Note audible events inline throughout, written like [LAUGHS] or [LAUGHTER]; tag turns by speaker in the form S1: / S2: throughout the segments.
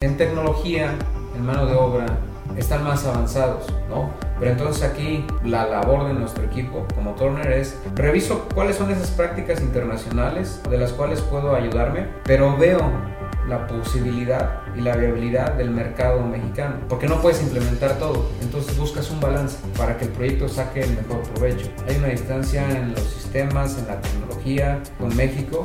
S1: En tecnología, en mano de obra, están más avanzados, ¿no? Pero entonces aquí la labor de nuestro equipo como Turner es reviso cuáles son esas prácticas internacionales de las cuales puedo ayudarme, pero veo la posibilidad y la viabilidad del mercado mexicano, porque no puedes implementar todo, entonces buscas un balance para que el proyecto saque el mejor provecho. Hay una distancia en los sistemas, en la tecnología con México,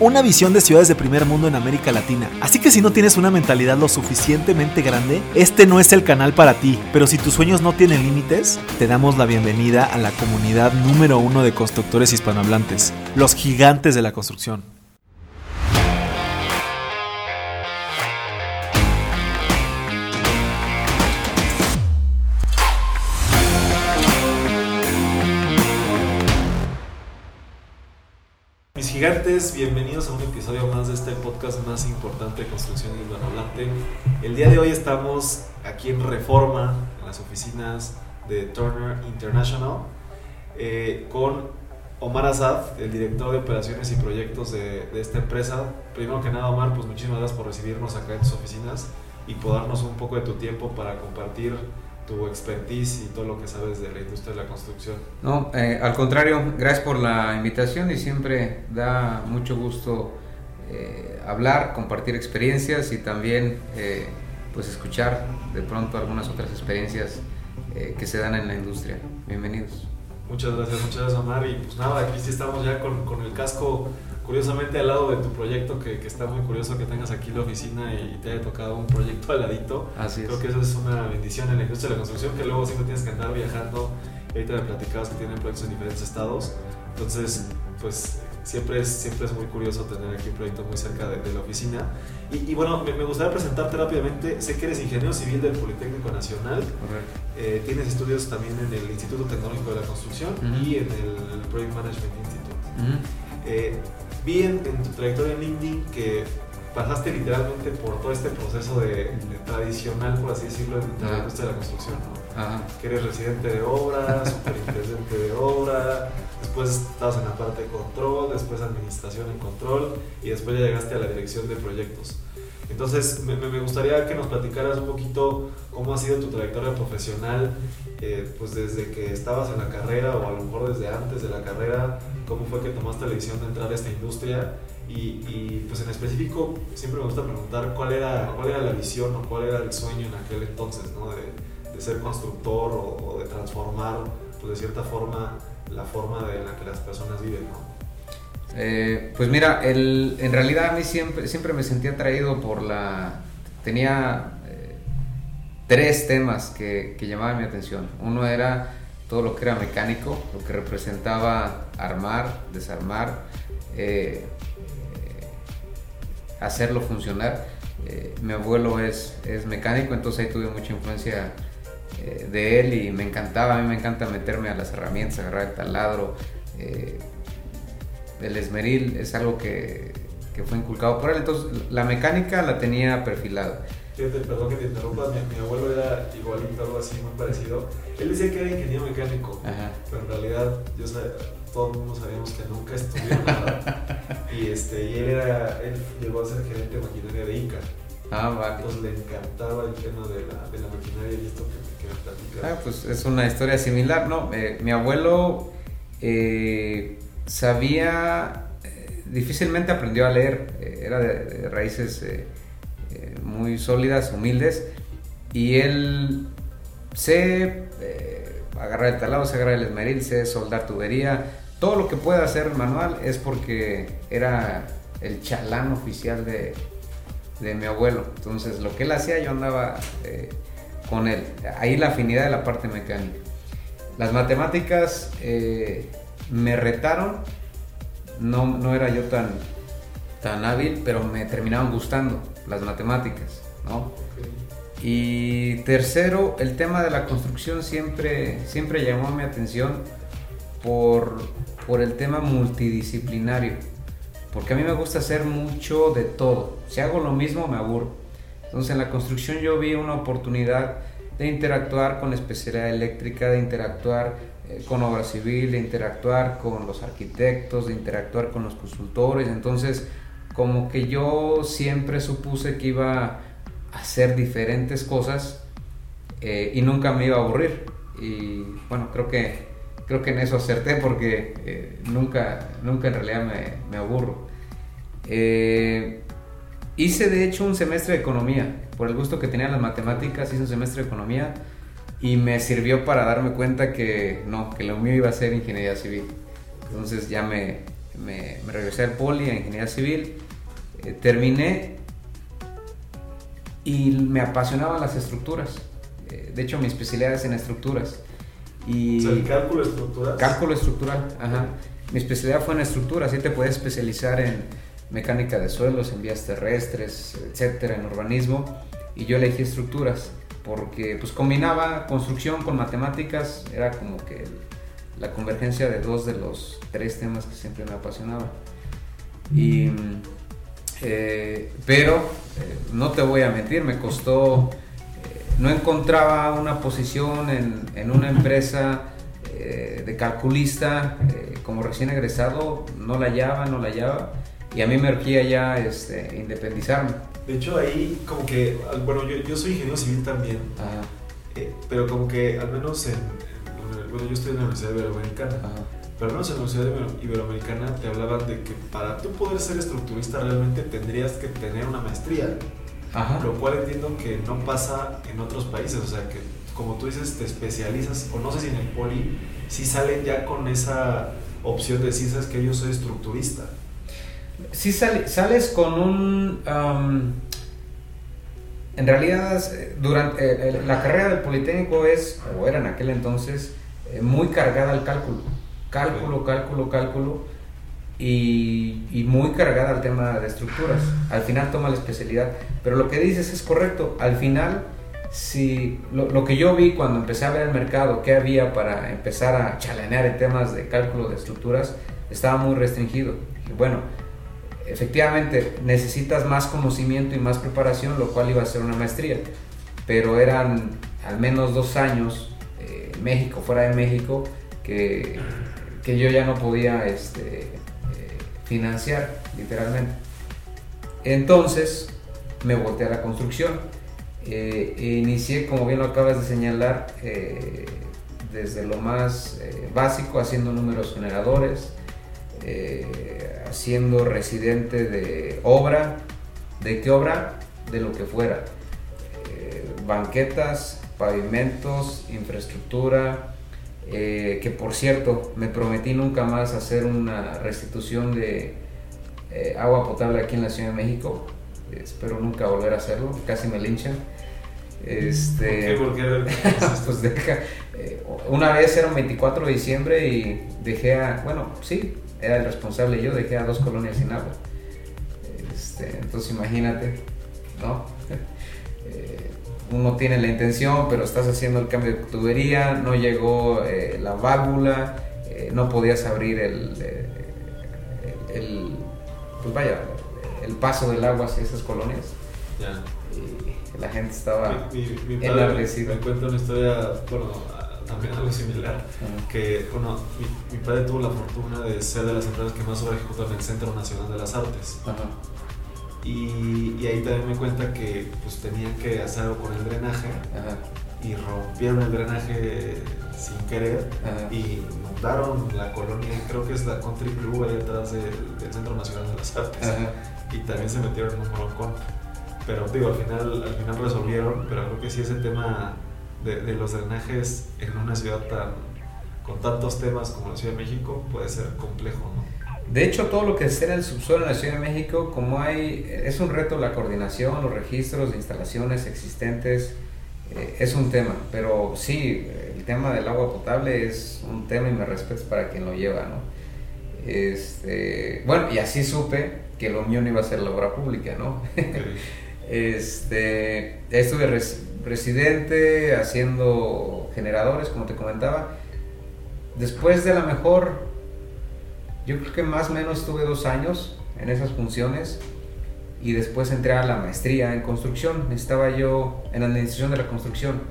S2: una visión de ciudades de primer mundo en América Latina. Así que si no tienes una mentalidad lo suficientemente grande, este no es el canal para ti. Pero si tus sueños no tienen límites, te damos la bienvenida a la comunidad número uno de constructores hispanohablantes los gigantes de la construcción. Gigantes, bienvenidos a un episodio más de este podcast más importante de construcción hispanohablante. El día de hoy estamos aquí en Reforma, en las oficinas de Turner International, eh, con Omar Azad, el director de operaciones y proyectos de, esta empresa. Primero que nada, Omar, pues muchísimas gracias por recibirnos acá en tus oficinas y por darnos un poco de tu tiempo para compartir tu expertise y todo lo que sabes de la industria de la construcción.
S1: No, eh, al contrario, gracias por la invitación y siempre da mucho gusto eh, hablar, compartir experiencias y también eh, pues escuchar de pronto algunas otras experiencias que se dan en la industria. Bienvenidos.
S2: Muchas gracias, muchas gracias Omar. Y pues nada, aquí sí estamos ya con, con el casco curiosamente al lado de tu proyecto, que, que, está muy curioso que tengas aquí la oficina y te haya tocado un proyecto al ladito.
S1: Así
S2: Creo que eso es una bendición en la industria de la construcción, que luego siempre tienes que andar viajando. Ahorita me platicabas que tienen proyectos en diferentes estados. Entonces, pues siempre es, siempre es muy curioso tener aquí un proyecto muy cerca de, la oficina. Y, bueno, me, gustaría presentarte rápidamente. Sé que eres ingeniero civil del Politécnico Nacional. Eh, tienes estudios también en el Instituto Tecnológico de la Construcción y en el Project Management Institute. Eh, vi en, tu trayectoria en LinkedIn que pasaste literalmente por todo este proceso de, tradicional, por así decirlo, en la industria de la construcción. Que eres residente de obra, [LAUGHS] superintendente de obra después estabas en la parte de control, después administración en control y después ya llegaste a la dirección de proyectos. Entonces, me, me gustaría que nos platicaras un poquito cómo ha sido tu trayectoria profesional, eh, pues desde que estabas en la carrera o a lo mejor desde antes de la carrera, cómo fue que tomaste la decisión de entrar a esta industria y, pues en específico siempre me gusta preguntar cuál era, cuál era la visión o cuál era el sueño en aquel entonces, ¿no? de, ser constructor o, de transformar pues de cierta forma la forma de la que las personas viven, ¿no?
S1: Eh, pues mira, el, en realidad a mí siempre, siempre me sentía atraído por la... Tenía eh, tres temas que, que, llamaban mi atención. Uno era todo lo que era mecánico, lo que representaba armar, desarmar, eh, hacerlo funcionar. mi abuelo es, es mecánico, entonces ahí tuve mucha influencia eh, de él y me encantaba, a mí me encanta meterme a las herramientas, agarrar el taladro. Eh, el esmeril es algo que, que, fue inculcado por él, entonces la mecánica la tenía perfilada.
S2: Fíjate, perdón que te interrumpa, mi, abuelo era igualito, algo así, muy parecido. Él decía que era ingeniero mecánico, pero en realidad yo todo el mundo sabíamos que nunca estudió nada. [LAUGHS] y, este, y él, era, él llegó a ser gerente de maquinaria de Inca.
S1: Ah, vale.
S2: Entonces le encantaba el tema de la, de la maquinaria y esto que
S1: Ah, pues es una historia similar, ¿no? Eh, mi abuelo eh, sabía, eh, difícilmente aprendió a leer, era de, raíces muy sólidas, humildes, y él se agarra el talado, se agarra el esmeril, se soldar tubería, todo lo que pueda hacer manual es porque era el chalán oficial de, de mi abuelo. Entonces, lo que él hacía, yo andaba con él. Ahí la afinidad de la parte mecánica. Las matemáticas eh, me retaron, no, no, era yo tan, tan hábil, pero me terminaban gustando las matemáticas, ¿no? Y tercero, el tema de la construcción siempre, siempre llamó mi atención por, por el tema multidisciplinario. porque a mí me gusta hacer mucho de todo. Si hago lo mismo me aburro. Entonces en la construcción yo vi una oportunidad de interactuar con la especialidad eléctrica, de interactuar eh, con obra civil, de interactuar con los arquitectos, de interactuar con los consultores. Entonces como que yo siempre supuse que iba a hacer diferentes cosas eh, y nunca me iba a aburrir. Y bueno, creo que creo que en eso acerté porque eh, nunca, nunca en realidad me, me aburro. Eh, hice de hecho un semestre de economía, por el gusto que tenía las matemáticas, hice un semestre de economía y me sirvió para darme cuenta que no, que lo mío iba a ser ingeniería civil. Entonces ya me, me, regresé al poli a ingeniería civil, eh, terminé y me apasionaban las estructuras. de hecho mi especialidad es en estructuras.
S2: Y o cálculo estructural.
S1: Cálculo estructural, ajá. Mi especialidad fue en estructuras, así te puedes especializar en mecánica de suelos, en vías terrestres, etcétera, en urbanismo. Y yo elegí estructuras porque pues combinaba construcción con matemáticas, era como que la convergencia de dos de los tres temas que siempre me apasionaban. Y, eh, pero eh, no te voy a mentir, me costó no encontraba una posición en, una empresa eh, de calculista eh, como recién egresado, no la hallaba, no la hallaba, y a mí me urgía ya este, independizarme.
S2: De hecho, ahí como que, bueno, yo, soy ingeniero civil también, eh, pero como que al menos en, bueno, yo estoy en la Universidad Iberoamericana, pero al menos en la Universidad Iberoamericana te hablaban de que para tú poder ser estructurista realmente tendrías que tener una maestría. Lo cual entiendo que no pasa en otros países, o sea que como tú dices te especializas, o no sé si en el poli, si salen ya con esa opción de decir, sabes que yo soy estructurista.
S1: Si sales con un... en realidad, durante eh, eh, la carrera del Politécnico es, o era en aquel entonces, eh, muy cargada al cálculo. Cálculo, cálculo, cálculo y, muy cargada al tema de estructuras. Al final toma la especialidad. Pero lo que dices es correcto. Al final, si lo, que yo vi cuando empecé a ver el mercado, qué había para empezar a chalanear en temas de cálculo de estructuras, estaba muy restringido. Y bueno, efectivamente necesitas más conocimiento y más preparación, lo cual iba a ser una maestría. Pero eran al menos dos años, eh, México, fuera de México, que, que yo ya no podía este, financiar, literalmente. Entonces me volteé a la construcción. Eh, e inicié, como bien lo acabas de señalar, eh, desde lo más eh, básico, haciendo números generadores, haciendo residente de obra. ¿De qué obra? De lo que fuera. banquetas, pavimentos, infraestructura, eh, que por cierto me prometí nunca más hacer una restitución de eh, agua potable aquí en la Ciudad de México. espero nunca volver a hacerlo, casi me linchan. Este,
S2: ¿Por qué? [LAUGHS]
S1: pues deja, eh, una vez era un 24 de diciembre y dejé a, bueno, sí, era el responsable yo, dejé a dos colonias sin agua. Este, entonces imagínate, ¿no? [LAUGHS] uno tiene la intención, pero estás haciendo el cambio de tubería, no llegó eh, la válvula, eh, no podías abrir el, eh, el, pues vaya, el paso del agua hacia esas colonias. Ya. Y la gente estaba
S2: mi, mi, mi padre Me cuenta una historia, bueno, también algo similar, que bueno, mi, padre tuvo la fortuna de ser de las empresas que más obra ejecutan en el Centro Nacional de las Artes. Ajá. Y, ahí también me cuenta que pues tenían que hacer algo con el drenaje y rompieron el drenaje sin querer y inundaron la colonia, creo que es la Country Club ahí detrás del, Centro Nacional de las Artes. Y también se metieron en un broncón. Pero digo, al final, al final resolvieron, pero creo que sí ese tema de, de los drenajes en una ciudad tan, con tantos temas como la Ciudad de México puede ser complejo, ¿no?
S1: De hecho, todo lo que es el subsuelo en la Ciudad de México, como hay, es un reto la coordinación, los registros de instalaciones existentes, eh, es un tema. Pero sí, el tema del agua potable es un tema y me respeto para quien lo lleva, ¿no? Este, bueno, y así supe que lo mío no iba a ser la obra pública, ¿no? [LAUGHS] este, estuve residente haciendo generadores, como te comentaba. Después de la mejor yo creo que más o menos tuve dos años en esas funciones y después entré a la maestría en construcción. Estaba yo en administración de la construcción.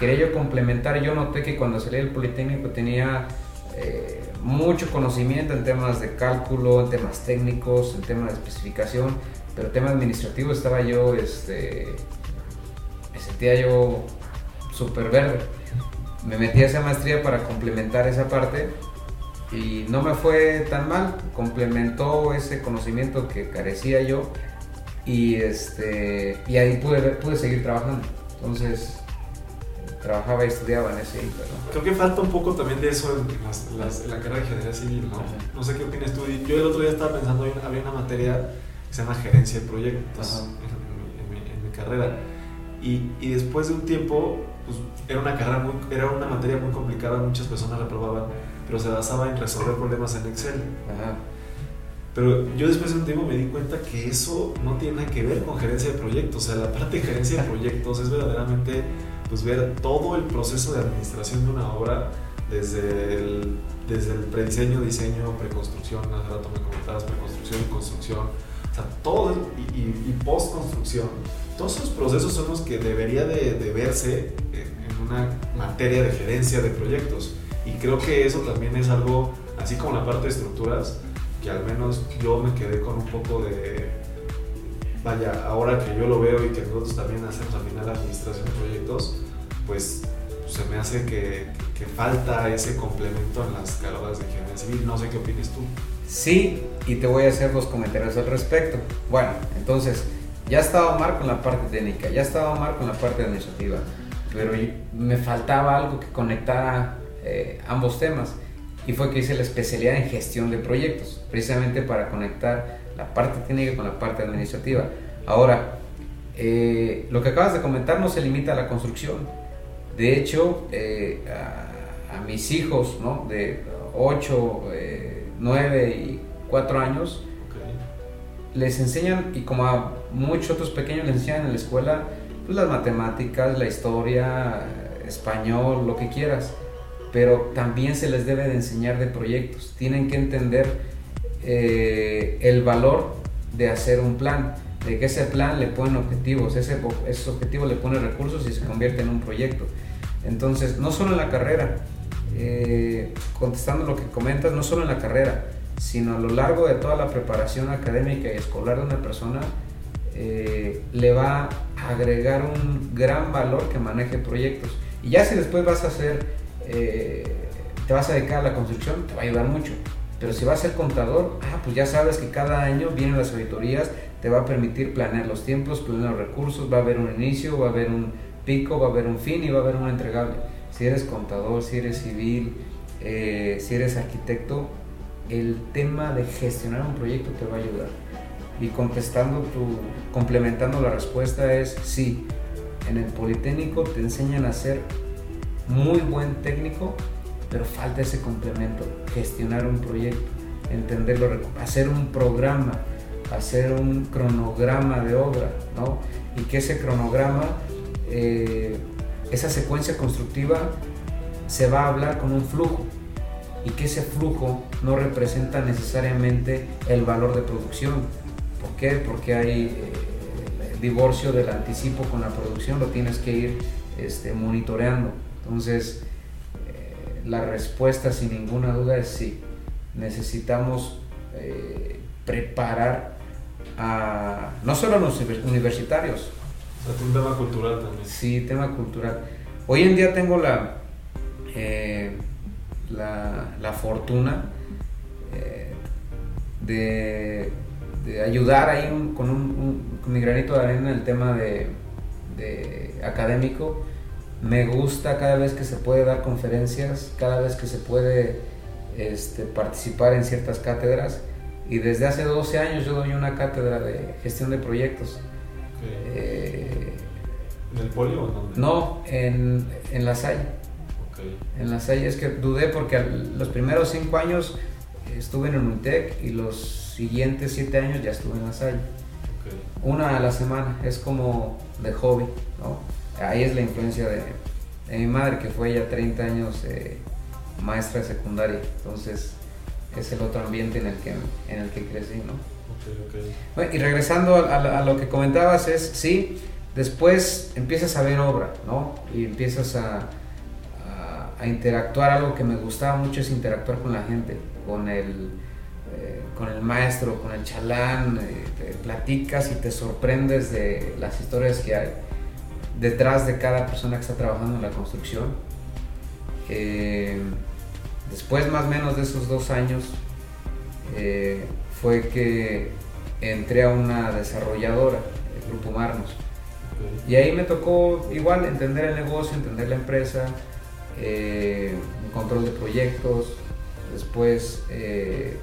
S1: Quería yo complementar, yo noté que cuando salí del Politécnico tenía eh, mucho conocimiento en temas de cálculo, en temas técnicos, en temas de especificación, pero tema administrativo estaba yo, este, me sentía yo súper verde. Me metí a esa maestría para complementar esa parte y no me fue tan mal, complementó ese conocimiento que carecía yo y, este, y ahí pude, pude seguir trabajando. Entonces, trabajaba y estudiaba en ese
S2: Creo que falta un poco también de eso en, la carrera de ingeniería civil, ¿no? No sé qué opinas tú. Yo el otro día estaba pensando, había una materia que se llama gerencia de proyectos en, mi, carrera. Y, y, después de un tiempo, pues, era una carrera muy, era una materia muy complicada, muchas personas reprobaban, pero se basaba en resolver problemas en Excel. Pero yo después de un tiempo me di cuenta que eso no tiene nada que ver con gerencia de proyectos. O sea, la parte de gerencia de proyectos es verdaderamente pues, ver todo el proceso de administración de una obra desde el, desde el prediseño, diseño, preconstrucción, hace rato me comentabas, preconstrucción y construcción, o sea, todo, y, y, postconstrucción. Todos esos procesos son los que debería de, de verse en, una materia de gerencia de proyectos. Y creo que eso también es algo, así como la parte de estructuras, que al menos yo me quedé con un poco de, vaya, ahora que yo lo veo y que nosotros también hacemos al final administración de proyectos, pues se me hace que, que falta ese complemento en las carreras de ingeniería civil. No sé qué opinas tú.
S1: Sí, y te voy a hacer dos comentarios al respecto. Bueno, entonces, ya estaba Omar con la parte técnica, ya estaba Omar con la parte administrativa, pero me faltaba algo que conectara eh, ambos temas y fue que hice la especialidad en gestión de proyectos, precisamente para conectar la parte técnica con la parte administrativa. Ahora, eh, lo que acabas de comentar no se limita a la construcción. De hecho, eh, a, mis hijos ¿no? de 8, 9 y 4 años, les enseñan, y como a muchos otros pequeños les enseñan en la escuela, pues las matemáticas, la historia, español, lo que quieras pero también se les debe de enseñar de proyectos. Tienen que entender eh, el valor de hacer un plan, de que ese plan le ponen objetivos, ese, esos objetivos le ponen recursos y se convierte en un proyecto. Entonces, no solo en la carrera, eh, contestando lo que comentas, no solo en la carrera, sino a lo largo de toda la preparación académica y escolar de una persona, eh, le va a agregar un gran valor que maneje proyectos. Y ya si después vas a hacer eh, te vas a dedicar a la construcción, te va a ayudar mucho. Pero si vas a ser contador, ah, pues ya sabes que cada año vienen las auditorías, te va a permitir planear los tiempos, planear los recursos, va a haber un inicio, va a haber un pico, va a haber un fin y va a haber un entregable. Si eres contador, si eres civil, eh, si eres arquitecto, el tema de gestionar un proyecto te va a ayudar. Y contestando tu, complementando la respuesta es sí, en el Politécnico te enseñan a hacer muy buen técnico, pero falta ese complemento, gestionar un proyecto, entenderlo, hacer un programa, hacer un cronograma de obra, ¿no? Y que ese cronograma, eh, esa secuencia constructiva, se va a hablar con un flujo y que ese flujo no representa necesariamente el valor de producción. ¿Por qué? Porque hay eh, divorcio del anticipo con la producción, lo tienes que ir este, monitoreando. Entonces, eh, la respuesta sin ninguna duda es sí. Necesitamos eh, preparar a no solo a los universitarios.
S2: O sea, un tema cultural también.
S1: Sí, tema cultural. Hoy en día tengo la, eh, la, fortuna de, ayudar ahí con, un, mi granito de arena en el tema de, de académico me gusta cada vez que se puede dar conferencias, cada vez que se puede este, participar en ciertas cátedras. Y desde hace 12 años yo doy una cátedra de gestión de proyectos.
S2: Eh, ¿En el polio o dónde?
S1: No, en, en La Salle. En La Salle es que dudé porque los primeros 5 años estuve en el UNITEC y los siguientes 7 años ya estuve en La Salle. Una a la semana, es como de hobby, ¿no? Ahí es la influencia de, mi madre, que fue ya 30 años eh, maestra de secundaria. Entonces, es el otro ambiente en el que, en el que crecí, ¿no? y regresando a, lo que comentabas es, sí, después empiezas a ver obra, ¿no? Y empiezas a, a, interactuar, algo que me gustaba mucho es interactuar con la gente, con el, eh, con el maestro, con el chalán, eh, te platicas y te sorprendes de las historias que hay detrás de cada persona que está trabajando en la construcción. Eh, después más o menos de esos dos años fue que entré a una desarrolladora, el Grupo Marnos. Y ahí me tocó igual entender el negocio, entender la empresa, eh, control de proyectos, después eh,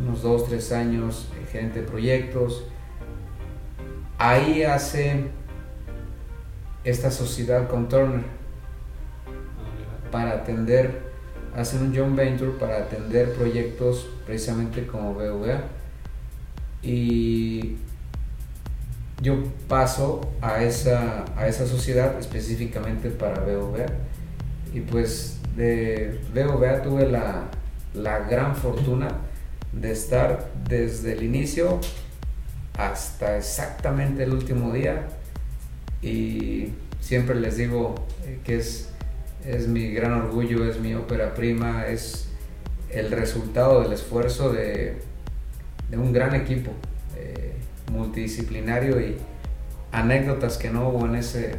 S1: unos dos, tres años eh, gerente de proyectos. Ahí hace esta sociedad con Turner para atender, hace un joint venture para atender proyectos precisamente como BVA y yo paso a esa, a esa sociedad específicamente para BOVA y pues de BOVA tuve la, la gran fortuna de estar desde el inicio hasta exactamente el último día y siempre les digo eh, que es, es mi gran orgullo, es mi ópera prima, es el resultado del esfuerzo de de un gran equipo eh, multidisciplinario y anécdotas que no hubo en ese,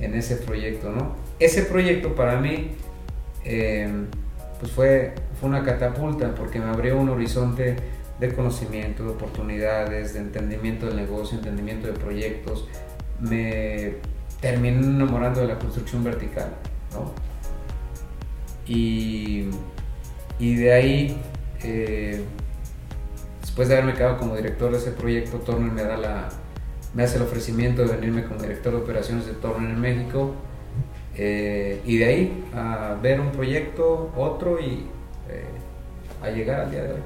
S1: en ese proyecto, ¿no? Ese proyecto para mí eh, pues fue, fue una catapulta porque me abrió un horizonte de conocimiento, de oportunidades, de entendimiento del negocio, entendimiento de proyectos. Me terminé enamorando de la construcción vertical, ¿no? Y, y de ahí eh, después de haberme quedado como director de ese proyecto, Turner me, da la, me hace el ofrecimiento de venirme como director de operaciones de Turner en México. Eh, y de ahí a ver un proyecto, otro y a llegar al día de hoy.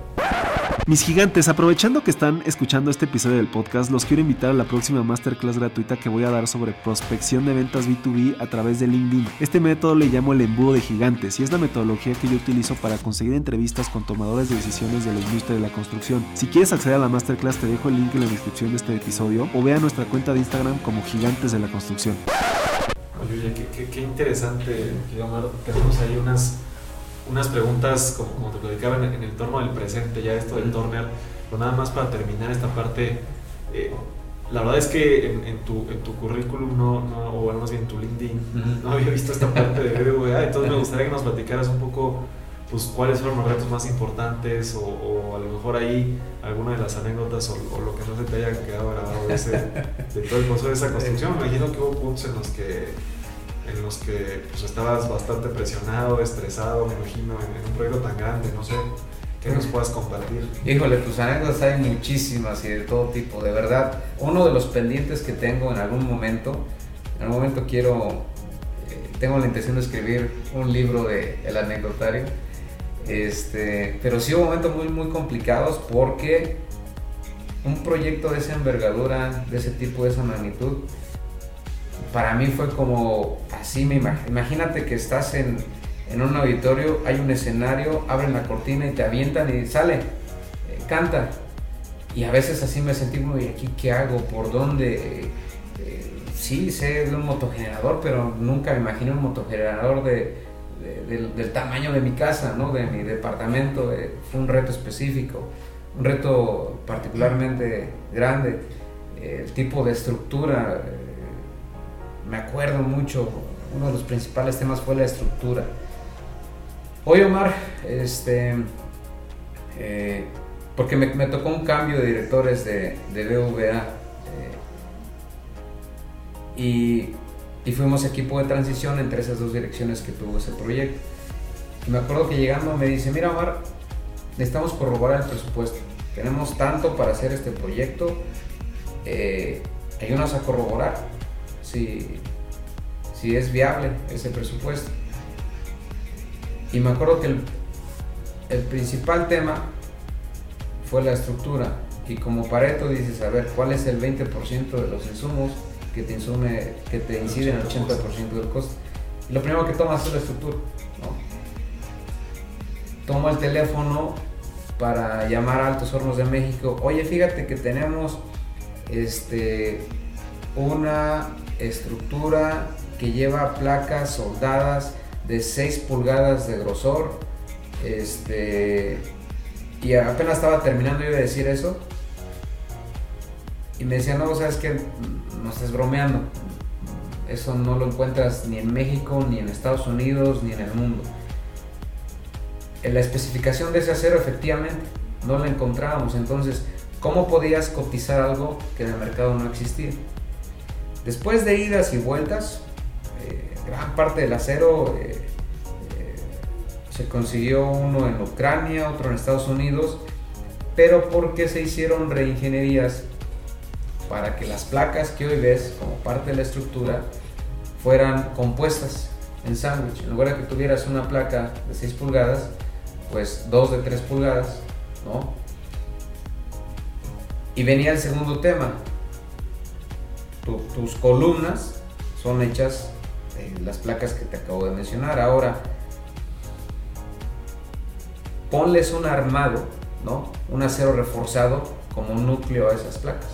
S3: Mis gigantes, aprovechando que están escuchando este episodio del podcast, los quiero invitar a la próxima masterclass gratuita que voy a dar sobre prospección de ventas B2B a través de LinkedIn. Este método le llamo el embudo de gigantes y es la metodología que yo utilizo para conseguir entrevistas con tomadores de decisiones de la industria de la construcción. Si quieres acceder a la masterclass, te dejo el link en la descripción de este episodio o vea nuestra cuenta de Instagram como Gigantes de la Construcción.
S2: Oye, qué, interesante, Tenemos ahí unas unas preguntas, como, como te platicaba, en, el torno del presente, ya esto del Turner, pero nada más para terminar esta parte. Eh, la verdad es que en, tu, en tu currículum, no, no, o más bien en tu LinkedIn, no había visto esta parte de BBVA, entonces me gustaría que nos platicaras un poco pues, cuáles fueron los retos más importantes o, a lo mejor ahí alguna de las anécdotas o, lo que no se te haya quedado grabado de, ese, de todo el proceso de esa construcción. Me imagino que hubo puntos en los que en los que pues, estabas bastante presionado, estresado, me imagino, en, un proyecto tan grande, no sé, ¿qué nos puedas compartir?
S1: Híjole, pues anécdotas hay muchísimas y de todo tipo, de verdad. Uno de los pendientes que tengo en algún momento, en algún momento quiero, eh, tengo la intención de escribir un libro de El anecdotario, este, pero sí hubo momentos muy, muy complicados porque un proyecto de esa envergadura, de ese tipo, de esa magnitud, para mí fue como así, me imagínate que estás en, un auditorio, hay un escenario, abren la cortina y te avientan y sale, eh, canta. Y a veces así me sentí como, ¿y aquí qué hago? ¿Por dónde? Eh, sí, sé de un motogenerador, pero nunca me imaginé un motogenerador de, del, tamaño de mi casa, ¿no? de mi departamento. Eh, fue un reto específico, un reto particularmente grande. el tipo de estructura, me acuerdo mucho, uno de los principales temas fue la estructura. Oye Omar, este, eh, porque me, tocó un cambio de directores de, de BVA eh, y, fuimos equipo de transición entre esas dos direcciones que tuvo ese proyecto. Y me acuerdo que llegando me dice, mira Omar, necesitamos corroborar el presupuesto. Tenemos tanto para hacer este proyecto. Eh, ayúdanos a corroborar si, si es viable ese presupuesto. Y me acuerdo que el, el principal tema fue la estructura. Y como Pareto dices, a ver, ¿cuál es el 20% de los insumos que te, insume, que te inciden el 80% del costo? Y lo primero que tomas es la estructura. Tomo el teléfono para llamar a Altos Hornos de México, oye, fíjate que tenemos este, una estructura que lleva placas soldadas de 6 pulgadas de grosor. Este, y apenas estaba terminando yo de decir eso. Y me decía, no, sabes que no estás bromeando. Eso no lo encuentras ni en México, ni en Estados Unidos, ni en el mundo. En la especificación de ese acero, efectivamente, no la encontrábamos. Entonces, ¿cómo podías cotizar algo que en el mercado no existía? Después de idas y vueltas, eh, gran parte del acero eh, eh, se consiguió uno en Ucrania, otro en Estados Unidos, pero porque se hicieron reingenierías para que las placas que hoy ves como parte de la estructura fueran compuestas en sándwich. En lugar de que tuvieras una placa de 6 pulgadas, pues dos de 3 pulgadas, ¿no? Y venía el segundo tema. Tus columnas son hechas de las placas que te acabo de mencionar. Ahora, ponles un armado, ¿no? Un acero reforzado como un núcleo a esas placas.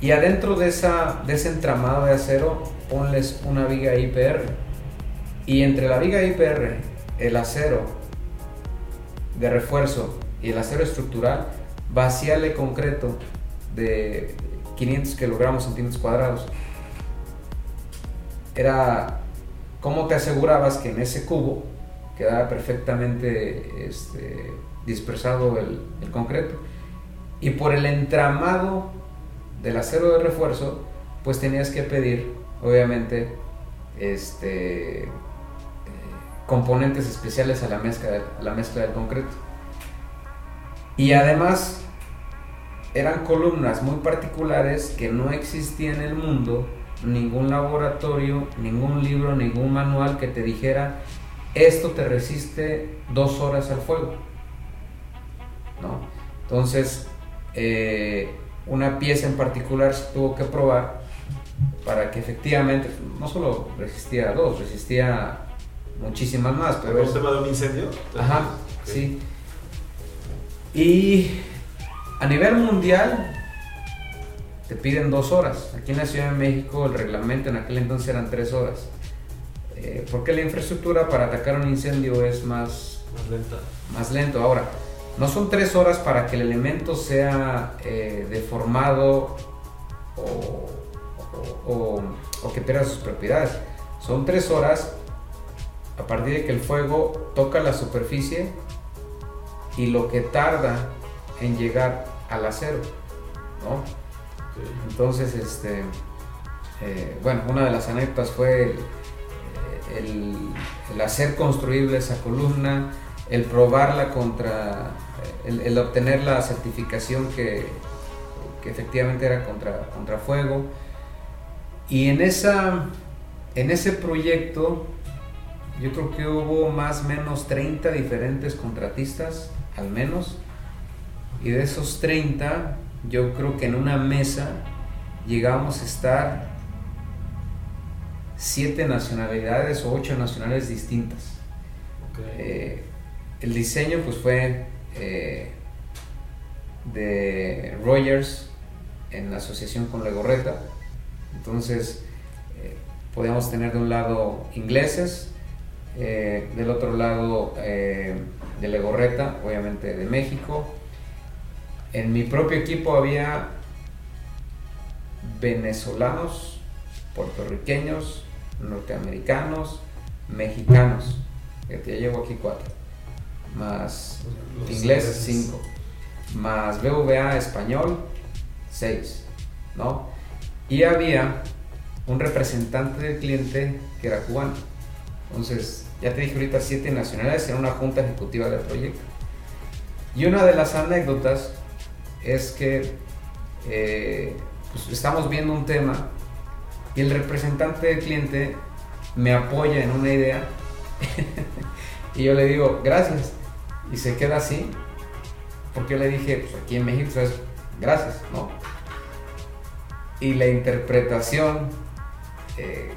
S1: Y adentro de, esa, de ese entramado de acero, ponles una viga IPR. Y entre la viga IPR, el acero de refuerzo y el acero estructural, vaciale concreto de 500 kilogramos centímetros cuadrados. Era cómo te asegurabas que en ese cubo quedaba perfectamente este, dispersado el, concreto y por el entramado del acero de refuerzo, pues tenías que pedir, obviamente, este, componentes especiales a la mezcla, la mezcla del concreto. Y además eran columnas muy particulares que no existía en el mundo, ningún laboratorio, ningún libro, ningún manual que te dijera esto te resiste dos horas al fuego. ¿no? Entonces, eh, una pieza en particular se tuvo que probar para que efectivamente no solo resistía a dos, resistía muchísimas más.
S2: Pero es tema de un incendio?
S1: Ajá, sí. Y a nivel mundial te piden dos horas. Aquí en la Ciudad de México el reglamento en aquel entonces eran tres horas. Eh, porque la infraestructura para atacar un incendio es más,
S2: más lenta.
S1: Más lento. Ahora, no son tres horas para que el elemento sea eh, deformado o, que pierda sus propiedades. Son tres horas a partir de que el fuego toca la superficie y lo que tarda en llegar al acero. Entonces, este, eh, bueno, una de las anécdotas fue el hacer construible esa columna, el probarla contra, el, obtener la certificación que, efectivamente era contra, contra fuego. Y en, esa, en ese proyecto yo creo que hubo más o menos 30 diferentes contratistas, al menos. Y de esos 30, yo creo que en una mesa llegamos a estar siete nacionalidades o ocho nacionalidades distintas. Eh, el diseño pues fue eh, de Rogers en asociación con Legorreta. Entonces eh, podíamos tener de un lado ingleses, del otro lado de Legorreta, obviamente de México. En mi propio equipo había venezolanos, puertorriqueños, norteamericanos, mexicanos. Ya llevo aquí cuatro más inglés 5, más BVA español 6, ¿no? Y había un representante del cliente que era cubano. Entonces, ya te dije ahorita siete nacionalidades en una junta ejecutiva del proyecto. Y una de las anécdotas es que eh, pues, estamos viendo un tema y el representante del cliente me apoya en una idea [LAUGHS] y yo le digo, gracias y se queda así, porque yo le dije, pues aquí en México es gracias, ¿no? Y la interpretación eh,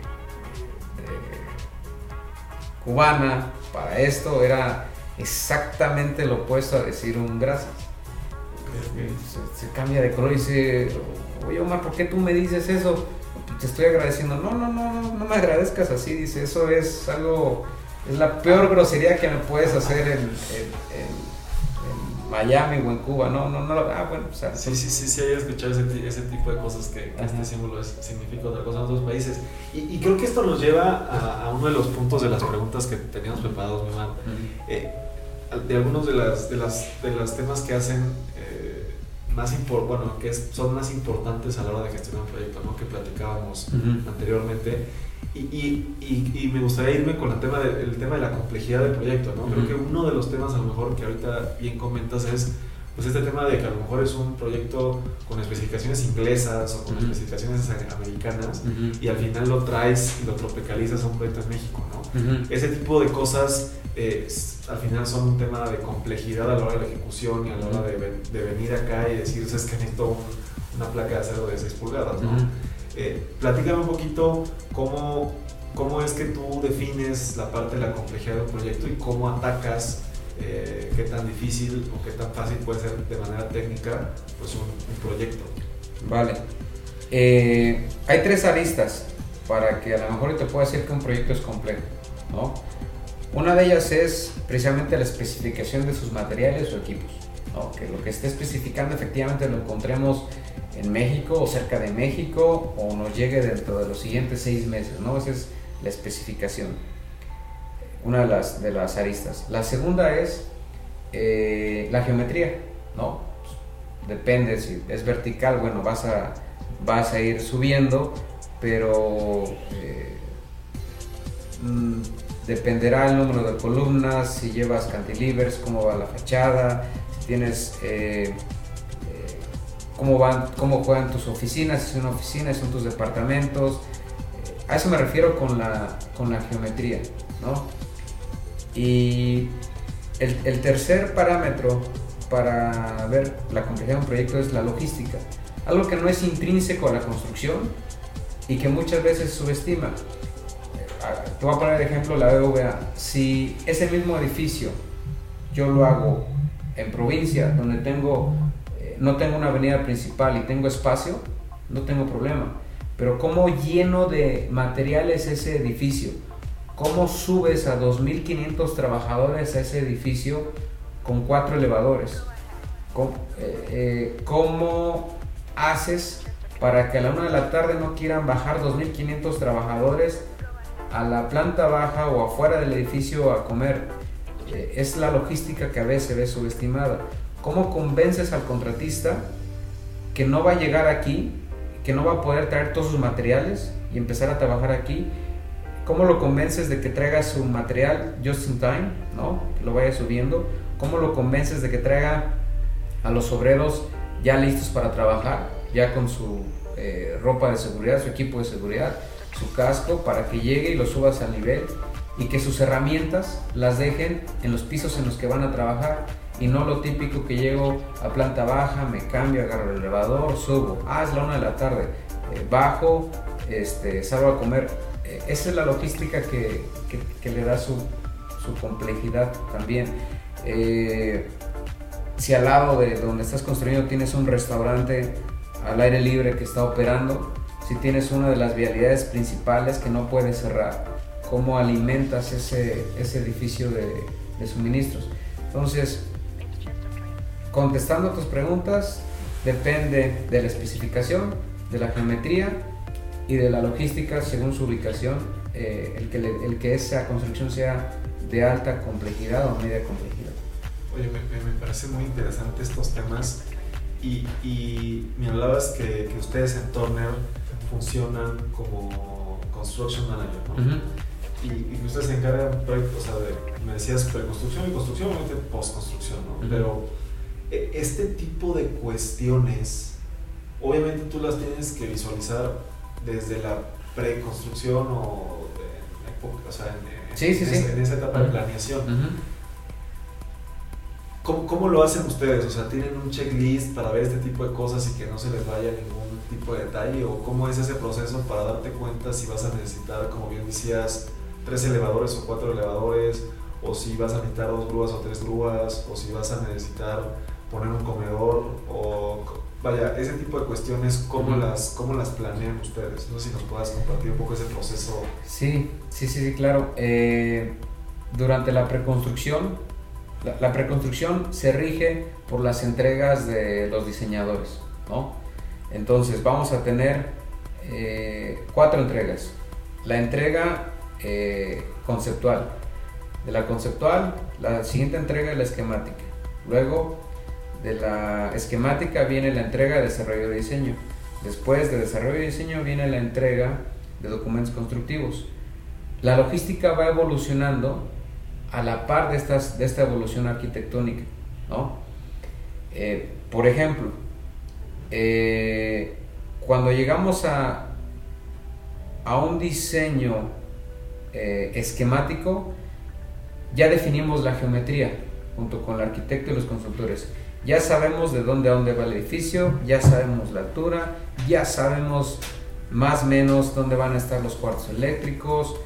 S1: cubana para esto era exactamente lo opuesto a decir un gracias. Se, cambia de color y dice, oye Omar, ¿por qué tú me dices eso? Te estoy agradeciendo. No, no, no, no, no me agradezcas así, dice, eso es algo, es la peor grosería que me puedes hacer en, Miami o en Cuba, no, no, no, ah, bueno, o sea,
S2: sí, sí, sí, sí, hay escuchado ese, ese, tipo de cosas que, este símbolo significa otra cosa en otros países. Y, y, creo que esto nos lleva a, a, uno de los puntos de las preguntas que teníamos preparados, mi hermano. Eh, de algunos de las, de las, de los temas que hacen más impor, bueno, que son más importantes a la hora de gestionar un proyecto, ¿no? Que platicábamos anteriormente. Y, y, y, me gustaría irme con el tema, de, el tema de la complejidad del proyecto, ¿no? Creo que uno de los temas a lo mejor que ahorita bien comentas es pues este tema de que a lo mejor es un proyecto con especificaciones inglesas o con especificaciones americanas y al final lo traes y lo tropicalizas a un proyecto en México, ¿no? Ese tipo de cosas eh, al final son un tema de complejidad a la hora de la ejecución y a la hora de, de venir acá y decir, es que necesito una placa de acero de 6 pulgadas, ¿no? Eh, platícame un poquito cómo, cómo es que tú defines la parte de la complejidad del proyecto y cómo atacas eh, qué tan difícil o qué tan fácil puede ser de manera técnica pues un, proyecto.
S1: Vale. Eh, hay tres aristas para que a lo mejor te pueda decir que un proyecto es complejo. ¿no? Una de ellas es precisamente la especificación de sus materiales o equipos. ¿no? Que lo que esté especificando efectivamente lo encontremos en México o cerca de México o nos llegue dentro de los siguientes seis meses, ¿no? Esa es la especificación, una de las, de las aristas. La segunda es eh, la geometría, ¿no? Depende, si es vertical, bueno, vas a, vas a ir subiendo, pero eh, mm, dependerá el número de columnas, si llevas cantilevers, cómo va la fachada, si tienes... Eh, cómo, van, cómo juegan tus oficinas, si es una oficina, si son tus departamentos. A eso me refiero con la, con la geometría. ¿no? Y el, tercer parámetro para ver la complejidad de un proyecto es la logística. Algo que no es intrínseco a la construcción y que muchas veces subestima. Te voy a poner el ejemplo la BVA. Si ese mismo edificio yo lo hago en provincia, donde tengo no tengo una avenida principal y tengo espacio, no tengo problema. Pero ¿cómo lleno de materiales ese edificio? ¿Cómo subes a 2.500 trabajadores a ese edificio con cuatro elevadores? Eh, eh, ¿Cómo, haces para que a la una de la tarde no quieran bajar 2.500 trabajadores a la planta baja o afuera del edificio a comer? Eh, es la logística que a veces ve subestimada. ¿Cómo convences al contratista que no va a llegar aquí, que no va a poder traer todos sus materiales y empezar a trabajar aquí? ¿Cómo lo convences de que traiga su material just in time, ¿no? que lo vaya subiendo? ¿Cómo lo convences de que traiga a los obreros ya listos para trabajar, ya con su eh, ropa de seguridad, su equipo de seguridad, su casco, para que llegue y lo subas al nivel y que sus herramientas las dejen en los pisos en los que van a trabajar? y no lo típico que llego a planta baja, me cambio, agarro el elevador, subo, ah, es la una de la tarde, eh, bajo, este, salgo a comer. Esa es la logística que, que, le da su, su complejidad también. Eh, si al lado de donde estás construyendo tienes un restaurante al aire libre que está operando, si tienes una de las vialidades principales que no puedes cerrar, ¿cómo alimentas ese, ese edificio de, de suministros? Entonces, Contestando tus preguntas, depende de la especificación, de la geometría y de la logística según su ubicación, eh, el, que el que esa construcción sea de alta complejidad o media complejidad.
S2: Oye, me, me parece muy interesante estos temas y, y me hablabas que, que, ustedes en Turner funcionan como construction manager, ¿no? y, y, ustedes se encargan proyectos, o sea, de, me decías preconstrucción y construcción, obviamente postconstrucción, ¿no? Pero e, este tipo de cuestiones, obviamente tú las tienes que visualizar desde la preconstrucción o, o sea, en, esa, etapa de planeación. ¿Cómo, ¿Cómo, lo hacen ustedes? O sea, ¿tienen un checklist para ver este tipo de cosas y que no se les vaya ningún tipo de detalle? ¿O cómo es ese proceso para darte cuenta si vas a necesitar, como bien decías, tres elevadores o cuatro elevadores? o si vas a necesitar dos grúas o tres grúas, o si vas a necesitar poner un comedor, o vaya, ese tipo de cuestiones, ¿cómo, las, cómo las planean ustedes? No sé si nos puedas compartir un poco ese proceso.
S1: Sí, sí, sí, sí claro. Eh, durante la preconstrucción, la, preconstrucción se rige por las entregas de los diseñadores, ¿no? Entonces vamos a tener eh, cuatro entregas. La entrega eh, conceptual. De la conceptual, la siguiente entrega es la esquemática. Luego, de la esquemática viene la entrega de desarrollo de diseño. Después de desarrollo de diseño viene la entrega de documentos constructivos. La logística va evolucionando a la par de, estas, de esta evolución arquitectónica. ¿no? Eh, por ejemplo, eh, cuando llegamos a, a un diseño eh, esquemático, ya definimos la geometría junto con el arquitecto y los constructores. Ya sabemos de dónde a dónde va el edificio, ya sabemos la altura, ya sabemos más o menos dónde van a estar los cuartos eléctricos,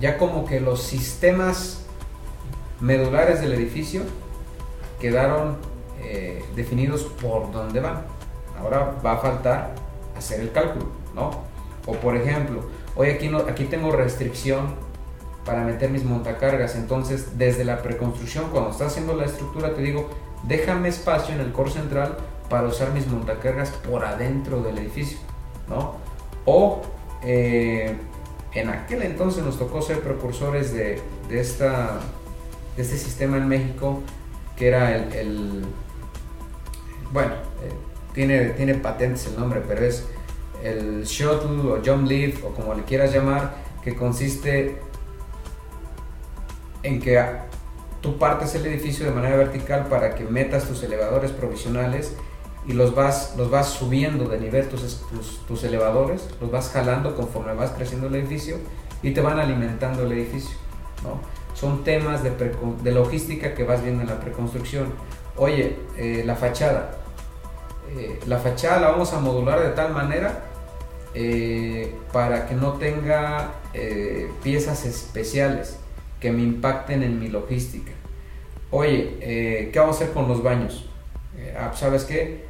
S1: ya como que los sistemas medulares del edificio quedaron eh, definidos por dónde van. Ahora va a faltar hacer el cálculo, ¿no? O por ejemplo, hoy aquí, no, aquí tengo restricción para meter mis montacargas, entonces desde la preconstrucción, cuando estás haciendo la estructura, te digo, déjame espacio en el core central para usar mis montacargas por adentro del edificio, ¿no? O eh, en aquel entonces nos tocó ser precursores de, de esta de este sistema en México, que era el, bueno, eh, tiene, tiene patentes el nombre, pero es el shuttle o jump lift o como le quieras llamar, que consiste en que tú partes el edificio de manera vertical para que metas tus elevadores provisionales y los vas, los vas subiendo de nivel tus, tus, elevadores, los vas jalando conforme vas creciendo el edificio y te van alimentando el edificio. son temas de, de, logística que vas viendo en la preconstrucción. Oye, eh, la fachada. Eh, la fachada la vamos a modular de tal manera eh, para que no tenga piezas especiales que me impacten en mi logística. Oye, ¿qué vamos a hacer con los baños? Ah, ¿Sabes qué?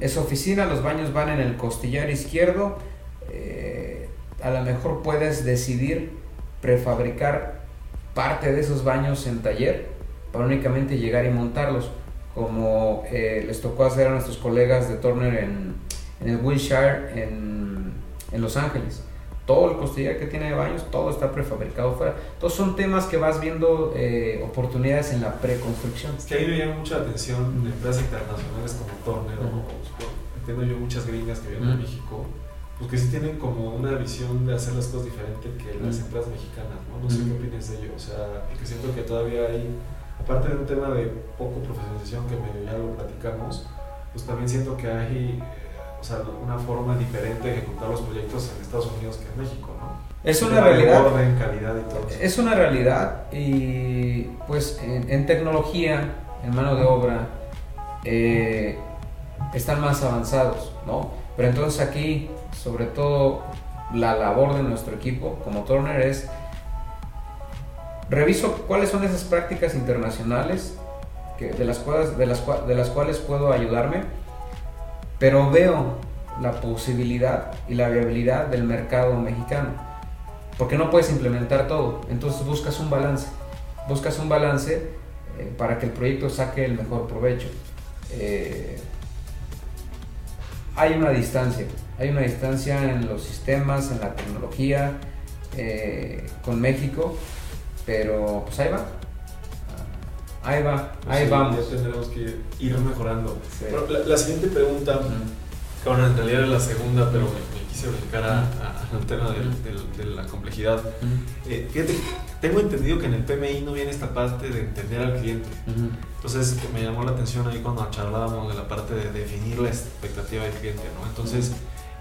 S1: Es oficina, los baños van en el costillar izquierdo. a lo mejor puedes decidir prefabricar parte de esos baños en taller para únicamente llegar y montarlos, como eh, les tocó hacer a nuestros colegas de Turner en, el Wilshire en, Los Ángeles. Todo el costillar que tiene de baños, todo está prefabricado fuera. Entonces son temas que vas viendo eh, oportunidades en la preconstrucción.
S2: Es que ahí me llama mucha atención de empresas internacionales como Turner, o, entiendo yo muchas gringas que vienen a México pues que sí tienen como una visión de hacer las cosas diferente que las empresas mexicanas, ¿no? No sé qué opinas de ello, o sea, que siento que todavía hay, aparte de un tema de poco profesionalización que medio ya lo platicamos, pues también siento que hay, o sea, una forma diferente de ejecutar los proyectos en Estados Unidos que en México, ¿no?
S1: Es una realidad.
S2: Orden, calidad y todo eso.
S1: Es una realidad y pues en, en tecnología, en mano de obra, eh, están más avanzados, ¿no? Pero entonces aquí sobre todo la labor de nuestro equipo como Turner es reviso cuáles son esas prácticas internacionales que, de, las cuales, de, las, de las cuales puedo ayudarme, pero veo la posibilidad y la viabilidad del mercado mexicano, porque no puedes implementar todo, entonces buscas un balance, buscas un balance eh, para que el proyecto saque el mejor provecho. Eh, hay una distancia, hay una distancia en los sistemas, en la tecnología eh, con México, pero pues ahí va. Ahí va, pues ahí vamos.
S2: Ya tendremos que ir mejorando. la, siguiente pregunta, que bueno, en realidad es la segunda, pero me, quise brincar al tema de, la complejidad. Eh, fíjate, tengo entendido que en el PMI no viene esta parte de entender al cliente. Entonces me llamó la atención ahí cuando charlábamos de la parte de definir la expectativa del cliente, ¿no? Entonces